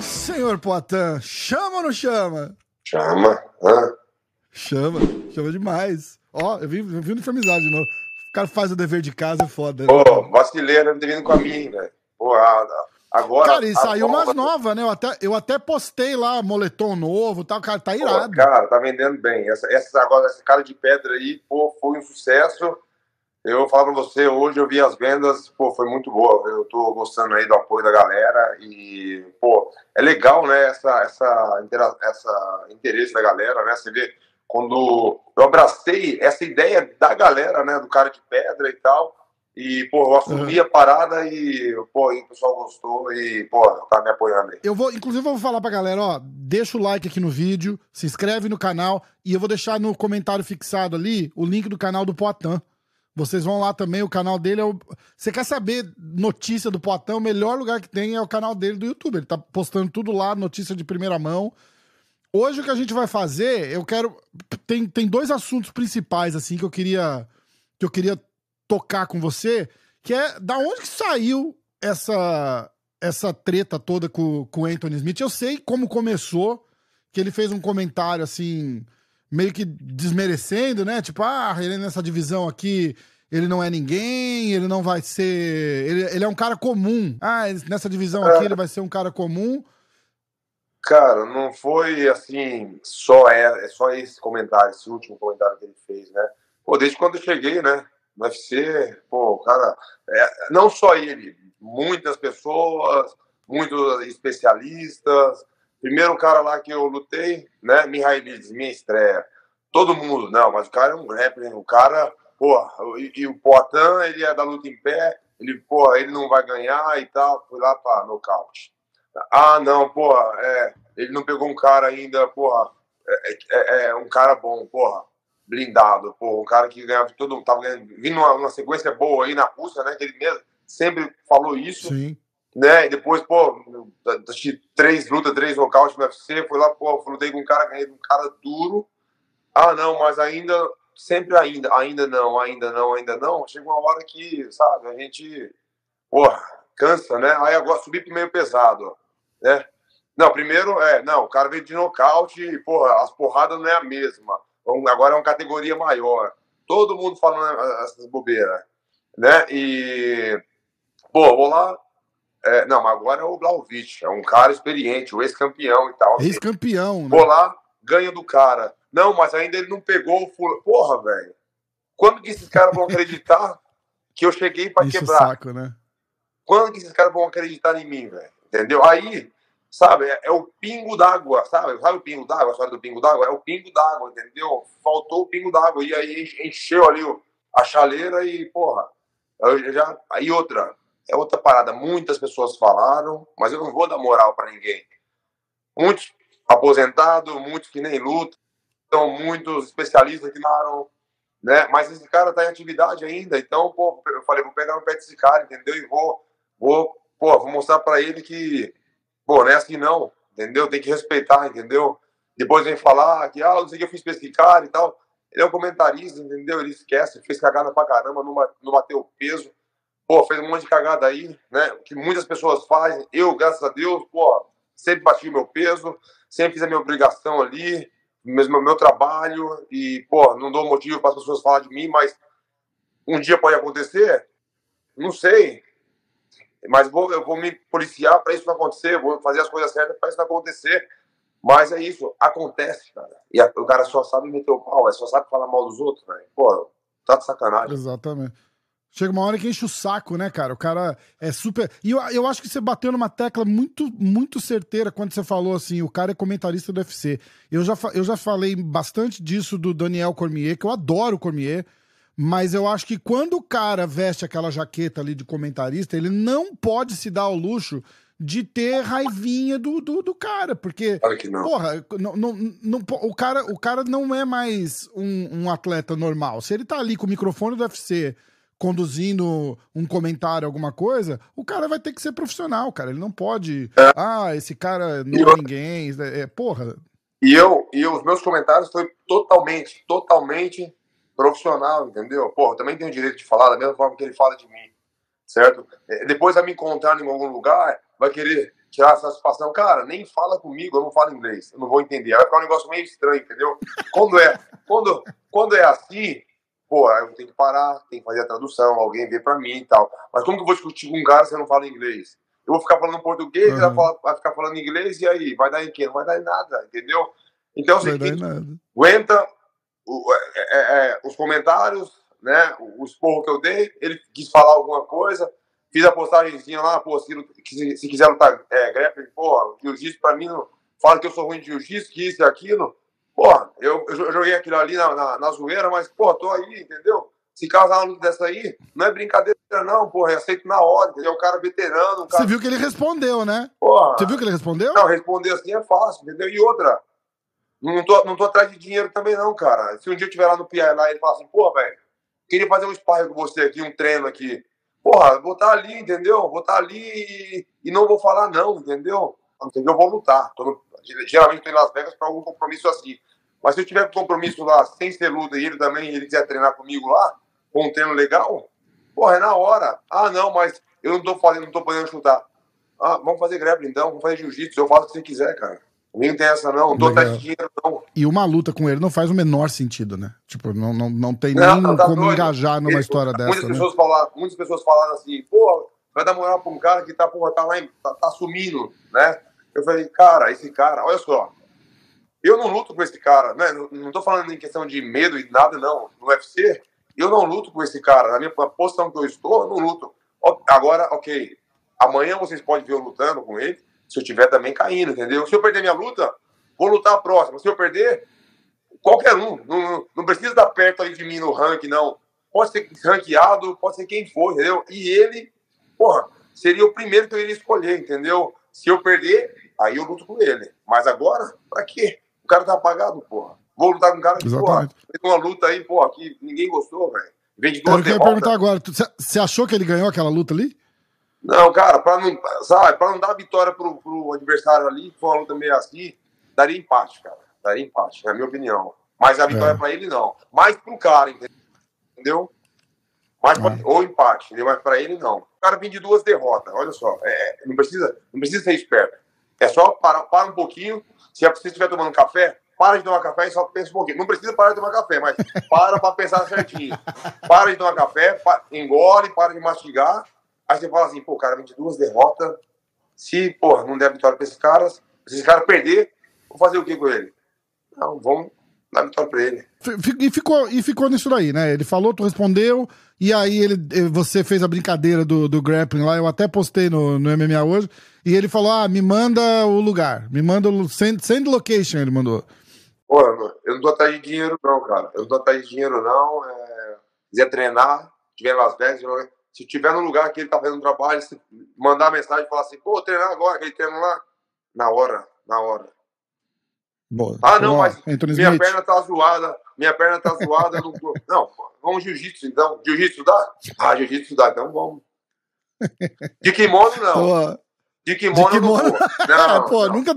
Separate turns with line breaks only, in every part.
Senhor Poitin, chama ou não chama?
Chama. Hã?
Chama, chama demais. Ó, eu vi, eu vi uniformizado de novo. O cara faz o dever de casa, é foda. né?
Pô, vacilei, não ter vindo com a minha, velho. Porra, agora.
Cara, e saiu umas novas, né? Eu até, eu até postei lá, moletom novo tal. Cara, tá
Pô,
irado.
cara, tá vendendo bem. Essa, essa, agora, essa cara de pedra aí, pô, foi um sucesso. Eu vou falar pra você, hoje eu vi as vendas, pô, foi muito boa. Eu tô gostando aí do apoio da galera e, pô, é legal, né, essa, essa, essa interesse da galera, né? Você vê, quando eu abracei essa ideia da galera, né, do cara de pedra e tal, e, pô, eu assumi a parada e, pô, e o pessoal gostou e, pô, tá me apoiando aí.
Eu vou, inclusive, eu vou falar pra galera, ó, deixa o like aqui no vídeo, se inscreve no canal e eu vou deixar no comentário fixado ali o link do canal do Poitin. Vocês vão lá também, o canal dele é o. Você quer saber notícia do Poitin? O melhor lugar que tem é o canal dele do YouTube. Ele tá postando tudo lá, notícia de primeira mão. Hoje o que a gente vai fazer, eu quero. Tem, tem dois assuntos principais, assim, que eu queria. Que eu queria tocar com você, que é da onde que saiu essa essa treta toda com, com o Anthony Smith. Eu sei como começou, que ele fez um comentário assim, meio que desmerecendo, né? Tipo, ah, ele nessa divisão aqui, ele não é ninguém, ele não vai ser. Ele, ele é um cara comum. Ah, nessa divisão aqui ele vai ser um cara comum.
Cara, não foi assim, só é, é só esse comentário, esse último comentário que ele fez, né? Pô, desde quando eu cheguei, né? No UFC, pô, o cara, é, não só ele, muitas pessoas, muitos especialistas. Primeiro cara lá que eu lutei, né? Mihailidis, minha estreia. Todo mundo, não, mas o cara é um rapper, o cara, porra, e, e o Poitin, ele é da luta em pé, ele, porra, ele não vai ganhar e tal, foi lá pra nocaute. Ah, não, porra, é, ele não pegou um cara ainda, porra, é, é- é um cara bom, porra, blindado, porra, um cara que ganhava todo tava ganhando, vindo uma, uma sequência boa aí na Rússia, né, que ele mesmo sempre falou isso,
Sim.
né, e depois, pô, assisti três lutas, três nocautes no UFC, fui lá, pô, lutei com um cara, ganhei de um cara duro, ah, não, mas ainda, sempre ainda, ainda não, ainda não, ainda não, chega uma hora que, sabe, a gente, porra, cansa, né, aí agora subi pro meio pesado, né, não, primeiro, é, não, o cara veio de nocaute e, porra, as porradas não é a mesma, agora é uma categoria maior, todo mundo falando essas bobeiras, né, e, pô, vou lá, é, não, mas agora é o Blaovic, é um cara experiente, o ex-campeão e tal,
Ex-campeão, né?
Vou lá, ganha do cara. Não, mas ainda ele não pegou o fulano. Porra, velho. Quando que esses caras vão acreditar que eu cheguei pra
Enche o
quebrar?
saco, né?
Quando que esses caras vão acreditar em mim, velho? Entendeu? Aí, sabe, é, é o pingo d'água, sabe? Sabe o pingo d'água, a história do pingo d'água? É o pingo d'água, entendeu? Faltou o pingo d'água. E aí enche- encheu ali a chaleira e, porra, eu já. Aí outra, é outra parada. Muitas pessoas falaram, mas eu não vou dar moral pra ninguém. Muitos aposentados, muitos que nem lutam, então, muitos especialistas que falaram, né? Mas esse cara tá em atividade ainda, então, pô, eu falei, vou pegar no pé desse cara, entendeu? E vou, vou, pô, vou mostrar pra ele que, pô, não é assim não, entendeu? Tem que respeitar, entendeu? Depois vem falar que, ah, não sei o que eu fiz pra esse cara e tal. Ele é um comentarista, entendeu? Ele esquece, fez cagada pra caramba, não, ba- não bateu o peso. Pô, fez um monte de cagada aí, né? Que muitas pessoas fazem. Eu, graças a Deus, pô, sempre bati o meu peso, sempre fiz a minha obrigação ali, mesmo meu trabalho, e, pô, não dou motivo para as pessoas falar de mim, mas um dia pode acontecer? Não sei. Mas vou, eu vou me policiar para isso não acontecer, vou fazer as coisas certas para isso não acontecer. Mas é isso, acontece, cara. E a- o cara só sabe meter o pau, é só sabe falar mal dos outros, velho. Pô, tá de sacanagem.
Exatamente. Chega uma hora que enche o saco, né, cara? O cara é super. E eu, eu acho que você bateu numa tecla muito, muito certeira quando você falou assim: o cara é comentarista do UFC. Eu já, eu já falei bastante disso do Daniel Cormier, que eu adoro o Cormier, mas eu acho que quando o cara veste aquela jaqueta ali de comentarista, ele não pode se dar ao luxo de ter raivinha do, do, do cara, porque
Claro que não.
Porra, não, não, não o, cara, o cara não é mais um, um atleta normal. Se ele tá ali com o microfone do UFC conduzindo um comentário, alguma coisa, o cara vai ter que ser profissional, cara. Ele não pode. Ah, esse cara não é ninguém. É, porra.
E eu, e os meus comentários foi totalmente, totalmente profissional, entendeu? Eu também tenho o direito de falar da mesma forma que ele fala de mim. certo? É, depois vai me encontrar em algum lugar, vai querer tirar a satisfação. Cara, nem fala comigo, eu não falo inglês, eu não vou entender. Vai ficar um negócio meio estranho, entendeu? Quando é, quando, quando é assim, pô, eu tenho que parar, tem que fazer a tradução, alguém vê pra mim e tal. Mas como que eu vou discutir com um cara se eu não falo inglês? Eu vou ficar falando português, uhum. vai, falar, vai, ficar falando inglês, e aí? Vai dar em quê? Não vai dar em nada, entendeu? Então, você aguenta o, é, é, é, os comentários, né? O, esporro que eu dei, ele quis falar alguma coisa, fiz a postagemzinha lá, pô, se, se, se quiser lutar é, grappling, porra, jiu-jitsu pra mim, não, fala que eu sou ruim de jiu-jitsu, que isso e aquilo. Porra, eu, eu joguei aquilo ali na, na, na zoeira, mas, porra, tô aí, entendeu? Se casar uma luta dessa aí, não é brincadeira, não, porra. Eu aceito na hora, entendeu? O cara veterano. Um cara...
Você viu que ele respondeu, né?
Porra.
Você viu que ele respondeu?
Não, responder assim é fácil, entendeu? E outra, não tô, não tô atrás de dinheiro também, não, cara. Se um dia eu estiver lá no PI lá e ele falar assim, porra, velho, queria fazer um sparring com você aqui, um treino aqui. Porra, vou estar tá ali, entendeu? Vou estar tá ali e, e, não vou falar não, entendeu? Entendeu? Eu vou lutar. Tô geralmente tô em Las Vegas para algum compromisso assim. Mas se eu tiver compromisso lá sem ser luta e ele também ele quiser treinar comigo lá, com um treino legal, porra, é na hora. Ah, não, mas eu não tô fazendo, não tô podendo chutar. Ah, vamos fazer grappling então, vamos fazer jiu-jitsu, eu faço o que você quiser, cara. Comigo tem essa não, não tô atrás de dinheiro não.
E uma luta com ele não faz o menor sentido, né? Tipo, não, não, não tem não, nem tá como doido. engajar numa ele, história
muitas
dessa.
Né? Pessoas né? falaram, muitas pessoas falaram assim, pô, vai dar moral pra um cara que tá, porra, tá lá, tá, tá sumindo, né? Eu falei, cara, esse cara, olha só, eu não luto com esse cara, né? Não, não tô falando em questão de medo e nada, não. No UFC, eu não luto com esse cara. Na minha posição que eu estou, eu não luto. Agora, ok. Amanhã vocês podem ver eu lutando com ele, se eu tiver também caindo, entendeu? Se eu perder minha luta, vou lutar a próxima. Se eu perder, qualquer um. Não, não precisa estar perto aí de mim no ranking, não. Pode ser ranqueado, pode ser quem for, entendeu? E ele, porra, seria o primeiro que eu iria escolher, entendeu? Se eu perder, aí eu luto com ele. Mas agora, pra quê? O cara tá apagado, porra. Vou lutar com um cara que, Exatamente. porra, fez uma luta aí, porra, que ninguém gostou, velho. Vem de duas
Eu perguntar agora, você achou que ele ganhou aquela luta ali?
Não, cara, pra não, sabe, pra não dar vitória pro, pro adversário ali, foi uma luta meio assim, daria empate, cara. Daria empate, na minha opinião. Mas a vitória é. pra ele, não. Mais pro cara, entendeu? Mais pra, é. ou empate, entendeu? mas pra ele, não. O cara vem de duas derrotas, olha só. É, não, precisa, não precisa ser esperto. É só parar, para um pouquinho, se você estiver tomando café, para de tomar café e só pensa um pouquinho. Não precisa parar de tomar café, mas para para pensar certinho. Para de tomar café, engole, para de mastigar. Aí você fala assim, pô, cara, 22 derrotas. Se, pô, não der vitória para esses caras, se esse cara perder, vou fazer o que com ele? Não, vamos dar vitória para ele.
E ficou, e ficou nisso daí, né? Ele falou, tu respondeu, e aí ele, você fez a brincadeira do, do grappling lá, eu até postei no, no MMA hoje. E ele falou: ah, me manda o lugar, me manda o send, send location, ele mandou.
Pô, eu não tô atrás de dinheiro, não, cara. Eu não tô atrás de dinheiro, não. É... Quiser treinar, tiver em Las Vegas, se tiver no lugar que ele tá fazendo trabalho, se mandar mensagem e falar assim, pô, treinar agora, aquele treino lá, na hora, na hora.
Boa.
Ah, não, mas minha perna tá zoada, minha perna tá zoada. não, não, vamos jiu-jitsu então. Jiu-jitsu dá? Ah, jiu-jitsu dá, então vamos. De kimono, não. Boa. De kimono, de kimono?
Não, não, Pô, não. nunca.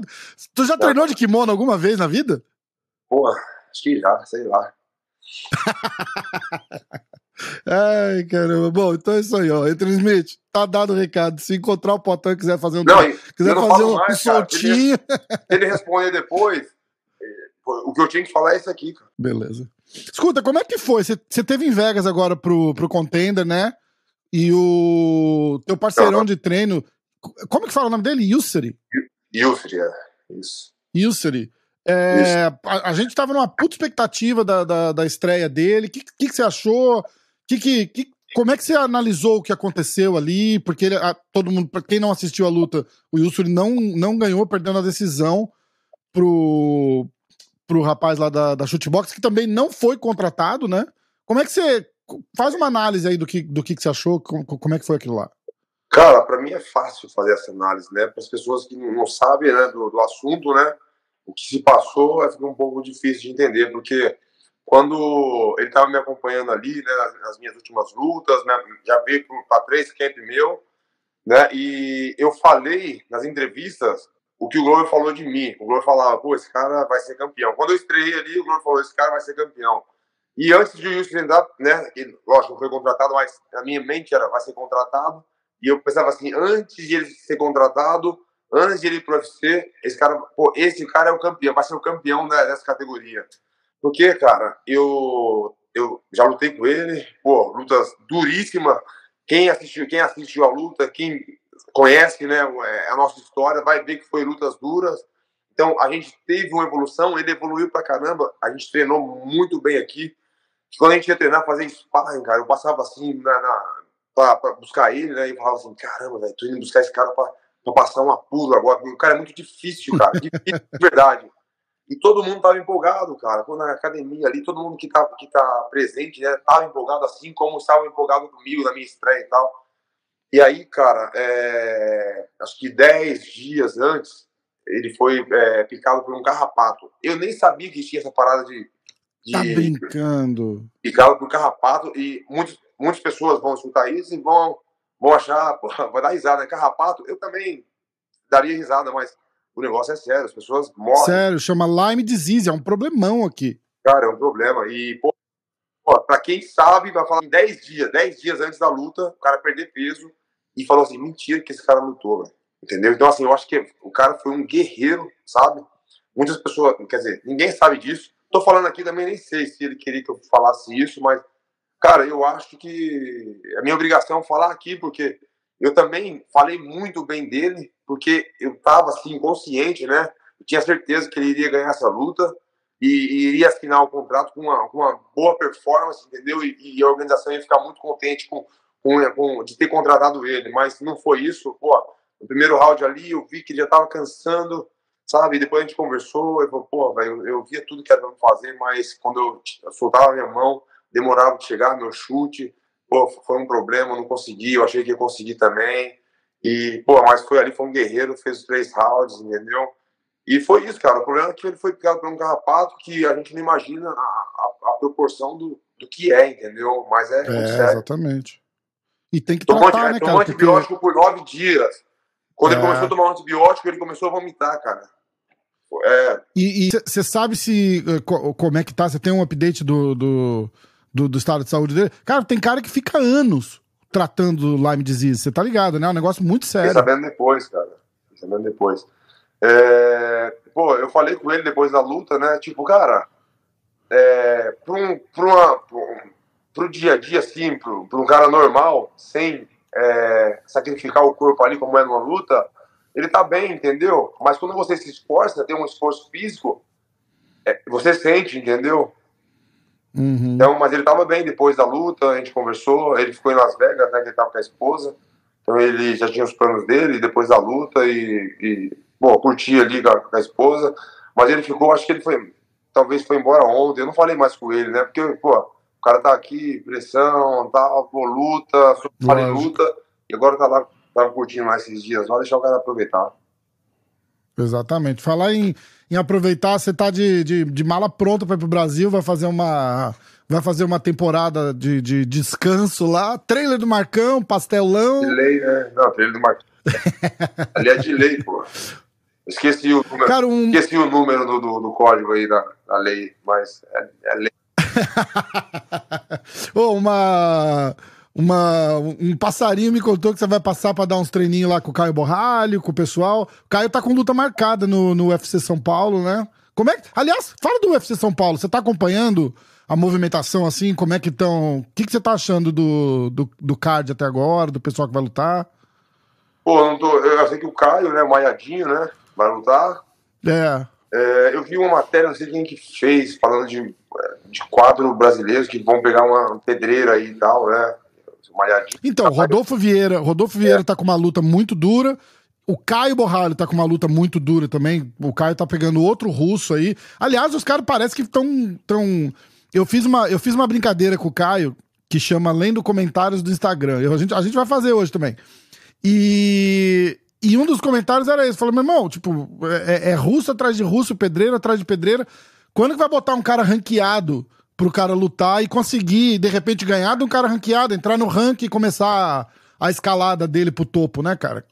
Tu já treinou de kimono alguma vez na vida?
Pô, acho que já, sei lá.
Ai, caramba. Bom, então é isso aí, ó. Entre Smith, tá dado o recado. Se encontrar o Potão e quiser fazer um.
Não,
quiser fazer um, mais,
soltinho. Cara. Ele, ele responder depois, o que eu tinha que falar é isso aqui, cara.
Beleza. Escuta, como é que foi? Você teve em Vegas agora pro, pro Contender, né? E o teu parceirão de treino como que fala o nome dele? Yusri?
Yusri, é. Isso.
Yusri. É, a, a, gente tava numa puta expectativa da, da, da estreia dele. O que, que, que, você achou? Que, que, que, como é que você analisou o que aconteceu ali? Porque ele, a, todo mundo, pra quem não assistiu a luta, o Yusri não, não ganhou, perdendo a decisão pro, pro rapaz lá da, da Shootbox, que também não foi contratado, né? Como é que você. Faz uma análise aí do que, do que, você achou, como, como é que foi aquilo lá?
Cara, para mim é fácil fazer essa análise, né? Para as pessoas que não sabem né, do, do, assunto, né? O que se passou é um pouco difícil de entender, porque quando ele estava me acompanhando ali, né, nas minhas últimas lutas, né, já veio para três camp meu, né? E eu falei nas entrevistas o que o Glover falou de mim. O Glover falava, pô, esse cara vai ser campeão. Quando eu estreiei ali, o Glover falou, esse cara vai ser campeão. E antes de o Wilson entrar, né, ele, lógico, não foi contratado, mas a minha mente era, vai ser contratado. E eu pensava assim, antes de ele ser contratado, antes de ele ir pro UFC, esse cara, pô, esse cara é o campeão, vai ser o campeão né, dessa categoria. Porque, cara, eu, eu já lutei com ele, pô, lutas duríssimas. Quem assistiu, quem assistiu a luta, quem conhece, né, a nossa história, vai ver que foi lutas duras. Então, a gente teve uma evolução, ele evoluiu pra caramba. A gente treinou muito bem aqui. Quando a gente ia treinar, fazer sparring, cara, eu passava assim na, na pra, pra, buscar ele, né, e falava assim: caramba, velho, tô indo buscar esse cara pra, pra passar um apuro agora. O cara é muito difícil, cara, difícil de verdade. E todo mundo tava empolgado, cara. Quando na academia ali, todo mundo que tá, que tá presente, né, tava empolgado assim como estava empolgado comigo na minha estreia e tal. E aí, cara, é... acho que 10 dias antes, ele foi é, picado por um carrapato. Eu nem sabia que tinha essa parada de. de
tá brincando.
Picado por carrapato. E muitos, muitas pessoas vão escutar isso e vão, vão achar, pô, vai dar risada, né? Carrapato, eu também daria risada, mas o negócio é sério, as pessoas morrem.
Sério, chama Lyme disease, é um problemão aqui.
Cara, é um problema. E, pô, pô pra quem sabe, vai falar em 10 dias, 10 dias antes da luta, o cara perder peso e falou assim: mentira que esse cara lutou, velho. Entendeu? Então, assim, eu acho que o cara foi um guerreiro, sabe? Muitas pessoas, quer dizer, ninguém sabe disso. Tô falando aqui também, nem sei se ele queria que eu falasse isso, mas, cara, eu acho que é minha obrigação falar aqui, porque eu também falei muito bem dele, porque eu estava assim, consciente, né? Eu tinha certeza que ele iria ganhar essa luta e, e iria assinar o contrato com uma, uma boa performance, entendeu? E, e, a organização ia ficar muito contente com, com, com, de ter contratado ele, mas não foi isso. Pô, no primeiro round ali eu vi que ele já estava cansando, sabe? E depois a gente conversou, eu falei, pô, eu, eu via tudo que era pra fazer, mas quando eu, eu soltava a minha mão, demorava de chegar meu chute, pô, foi um problema, não consegui, eu achei que ia conseguir também. E, pô, mas foi ali, foi um guerreiro, fez os três rounds, entendeu? E foi isso, cara. O problema é que ele foi picado por um carrapato que a gente não imagina a, a, a proporção do, do que é, entendeu? Mas é,
é exatamente. E tem que tomar tratar, né,
tomou antibiótico porque... por nove dias. Quando é. ele começou a tomar um antibiótico, ele começou a vomitar, cara.
É. E você sabe se eh, como é que tá? Você tem um update do, do, do, do, estado de saúde dele? Cara, tem cara que fica anos tratando Lyme disease, você tá ligado, né? É um negócio muito sério.
Fiquei sabendo depois, cara. Fiquei sabendo depois. É... Pô, eu falei com ele depois da luta, né? Tipo, cara, é... pro, um, pro, uma, pro, pro dia a dia, assim, pro, pro um cara normal, sem é... sacrificar o corpo ali como é numa luta, ele tá bem, entendeu? Mas quando você se esforça, tem um esforço físico, é... você sente, entendeu?
Uhum.
Então, mas ele estava bem depois da luta, a gente conversou, ele ficou em Las Vegas, né, que ele estava com a esposa, então ele já tinha os planos dele depois da luta e, e bom, curtia ali com a, com a, esposa, mas ele ficou, acho que ele foi, talvez foi embora ontem, eu não falei mais com ele, né, porque, pô, o cara tá aqui, pressão, tal, tá, pô, luta, falei luta, e agora tá lá, tava curtindo mais esses dias, só deixar o cara aproveitar.
Exatamente. Falar em, em aproveitar, você tá de, de, de mala pronta para ir pro Brasil, vai fazer uma. Vai fazer uma temporada de, de descanso lá. Trailer do Marcão, pastelão.
De lei, né? Não, trailer do Marcão. Ali é de lei, pô. Esqueci o número, Cara, um... Esqueci o número do, do, do, código aí da, da lei, mas é, é lei.
oh, uma uma, um passarinho me contou que você vai passar para dar uns treininhos lá com o Caio Borralho, com o pessoal. O Caio tá com luta marcada no, no UFC São Paulo, né? Como é que. Aliás, fala do UFC São Paulo. Você tá acompanhando a movimentação assim? Como é que estão. O que, que você tá achando do, do, do card até agora, do pessoal que vai lutar?
Pô, eu, não tô, eu sei que o Caio, né, o Maiadinho, né, vai lutar.
É.
é. Eu vi uma matéria, não sei quem que fez, falando de, de quatro brasileiros que vão pegar uma pedreira aí e tal, né?
Então, Rodolfo Vieira, Rodolfo Vieira é. tá com uma luta muito dura. O Caio Borralho tá com uma luta muito dura também. O Caio tá pegando outro russo aí. Aliás, os caras parecem que estão. Tão... Eu, fiz uma, eu fiz uma brincadeira com o Caio que chama Lendo Comentários do Instagram. Eu, a, gente, a gente vai fazer hoje também. E, e um dos comentários era esse: falou, meu irmão, tipo, é, é russo atrás de russo, pedreiro atrás de pedreira. Quando que vai botar um cara ranqueado pro cara lutar e conseguir, de repente, ganhar de um cara ranqueado, entrar no ranking e começar a, a escalada dele pro topo, né, cara?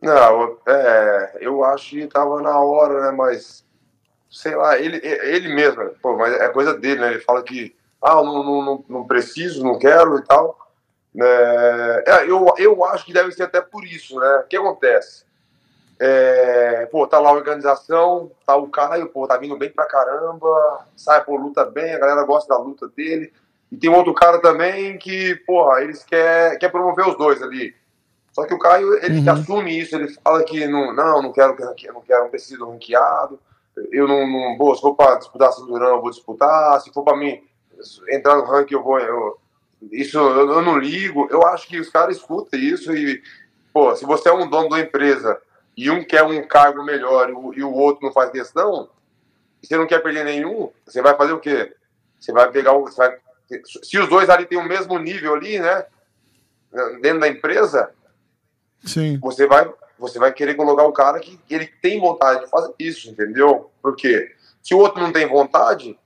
Não, é, eu acho que tava na hora, né, mas sei lá, ele, ele mesmo, pô, mas é coisa dele, né? Ele fala que ah, não, não, não preciso, não quero e tal. É, é, eu, eu acho que deve ser até por isso, né? O que acontece? É, pô, tá lá a organização, tá o Caio, pô, tá vindo bem pra caramba, sai, pô, luta bem, a galera gosta da luta dele. E tem outro cara também que, porra, eles quer, quer promover os dois ali. Só que o Caio, ele uhum. assume isso, ele fala que não, não, não quero, não quero, não preciso ranqueado. Eu não, não pô, se for pra disputar cinturão, eu vou disputar. Se for pra mim entrar no ranking, eu vou. Eu, isso eu, eu não ligo. Eu acho que os caras escutam isso e, pô, se você é um dono da empresa e um quer um cargo melhor e o, e o outro não faz questão, e você não quer perder nenhum, você vai fazer o quê? Você vai pegar o. Vai, se os dois ali têm o mesmo nível ali, né? Dentro da empresa,
Sim.
você vai você vai querer colocar o cara que ele tem vontade de fazer isso, entendeu? Porque se o outro não tem vontade,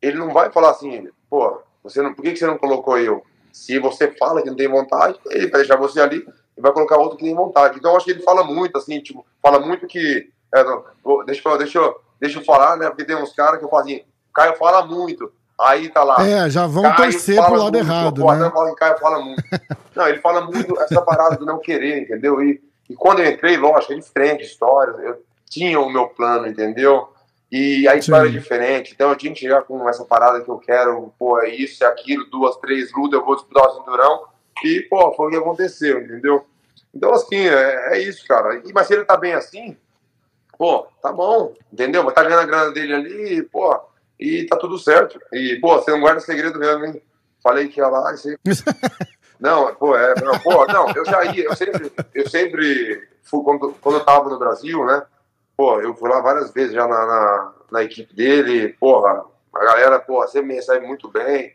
ele não vai falar assim, pô, você não, por que, que você não colocou eu? Se você fala que não tem vontade, ele vai deixar você ali e vai colocar outro que tem vontade. Então, eu acho que ele fala muito, assim, tipo, fala muito que. É, não, deixa, eu, deixa, eu, deixa eu falar, né? Porque tem uns caras que eu falo assim, Caio fala muito. Aí tá lá.
É, já vão Caio torcer pro lado muito, errado. Né?
Fala, Caio fala muito. não, ele fala muito essa parada do não querer, entendeu? E, e quando eu entrei, lógico, ele frente histórias, eu tinha o meu plano, entendeu? E a história Sim. é diferente, então eu tinha que chegar com essa parada que eu quero, pô, é isso, é aquilo, duas, três lutas, eu vou disputar o cinturão. E, pô, foi o que aconteceu, entendeu? Então, assim, é, é isso, cara. E, mas se ele tá bem assim, pô, tá bom, entendeu? Mas tá ganhando a grana dele ali, pô, e tá tudo certo. E, pô, você não guarda segredo mesmo, hein? Falei que ia lá e você... Não, pô, é, não, pô, não, eu já ia, eu sempre, eu sempre fui, quando, quando eu tava no Brasil, né, pô, eu fui lá várias vezes já na, na, na equipe dele, porra, a galera, porra, sempre me recebe muito bem,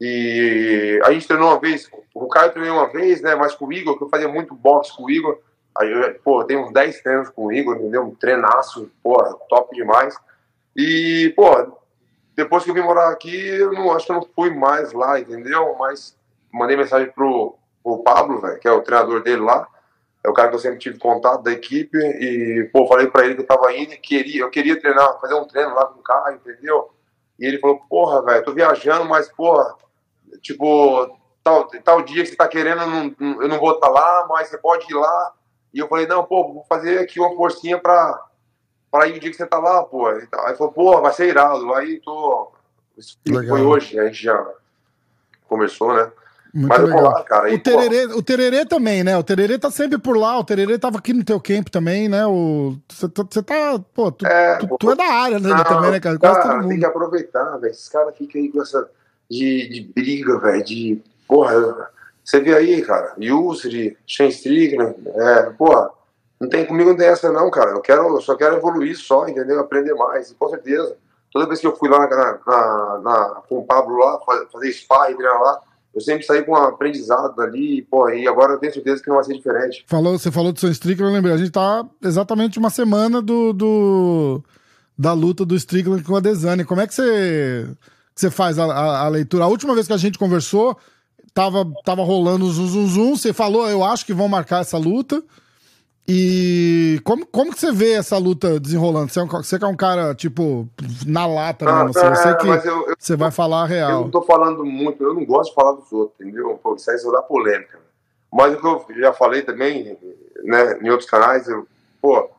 e a gente treinou uma vez, o Caio treinou uma vez, né? Mas com o Igor, que eu fazia muito boxe com o Igor. Aí eu, pô, tenho uns 10 treinos com o Igor, entendeu? Um treinaço, porra, top demais. E, pô, depois que eu vim morar aqui, eu não, acho que eu não fui mais lá, entendeu? Mas mandei mensagem pro, pro Pablo, velho, que é o treinador dele lá. É o cara que eu sempre tive contato da equipe. E, pô, falei pra ele que eu tava indo e queria, eu queria treinar, fazer um treino lá com o Caio, entendeu? E ele falou, porra, velho, tô viajando, mas, porra, tipo, tal, tal dia que você tá querendo, eu não, eu não vou estar tá lá, mas você pode ir lá. E eu falei, não, pô, vou fazer aqui uma forcinha pra, pra ir o dia que você tá lá, pô. Aí ele falou, pô, vai ser irado. Aí tô. Foi hoje, a gente já conversou, né?
Muito Mas legal. Lá, cara, o, tererê, o Tererê também, né? O Tererê tá sempre por lá, o Tererê tava aqui no teu camp também, né? Você tá, pô, tu é, tu, tu é da área né, não, também, né, cara?
Quase cara. Tem que aproveitar, velho. Esses caras ficam aí com essa de, de briga, velho, de. Porra, você vê aí, cara, Yusri, Shane Strickland, é, porra, não tem comigo não tem essa não, cara. Eu quero, eu só quero evoluir só, entendeu? Aprender mais, e com certeza. Toda vez que eu fui lá na, na, na com o Pablo lá, fazer sparring, treinar lá, eu sempre saí com um aprendizado ali, pô, e agora eu tenho certeza que não vai ser diferente.
Falou, você falou do seu Strickland, eu lembrei, a gente tá exatamente uma semana do, do da luta do Strickland com a Desane. Como é que você que você faz a, a, a, leitura. A última vez que a gente conversou, tava, tava rolando o zum, zum, zum. Você falou, eu acho que vão marcar essa luta. E como, como que você vê essa luta desenrolando? Você, é um, você que é um cara, tipo, na lata ah, mesmo, assim, eu sei que eu, eu, você vai falar a real.
Eu não tô falando muito, eu não gosto de falar dos outros, entendeu? Pô, isso aí só dá polêmica. Mas o que eu já falei também, né, em outros canais, eu, pô,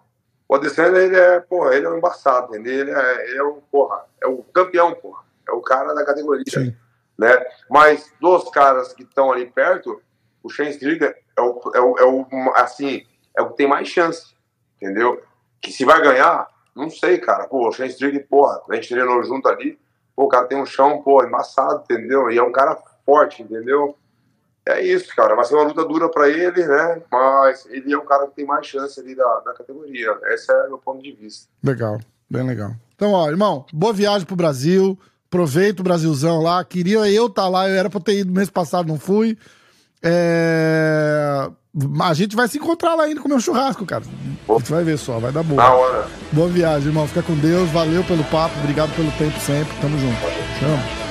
o Adesanya, ele é, porra, ele é um embaçado, entendeu? Ele é, ele é o, porra, é o campeão, porra é o cara da categoria. Sim. Né? Mas dos caras que estão ali perto, o Shane Strickland é o, é, o, é o, assim, é o que tem mais chance, entendeu? Que se vai ganhar, não sei, cara. Pô, o Shane porra, a gente treinou junto ali, pô, o cara tem um chão, pô, embaçado, entendeu? E é um cara forte, entendeu? É isso, cara. Vai ser uma luta dura para ele, né? Mas ele é o cara que tem mais chance ali da, da categoria. Esse é o meu ponto de vista.
Legal, bem legal. Então, ó, irmão, boa viagem pro Brasil. Aproveita o Brasilzão lá. Queria eu estar tá lá, eu era pra ter ido mês passado, não fui. É... A gente vai se encontrar lá ainda comer um churrasco, cara. A gente vai ver só, vai dar boa.
Na hora.
Boa viagem, irmão. Fica com Deus. Valeu pelo papo, obrigado pelo tempo sempre. Tamo junto. Chama.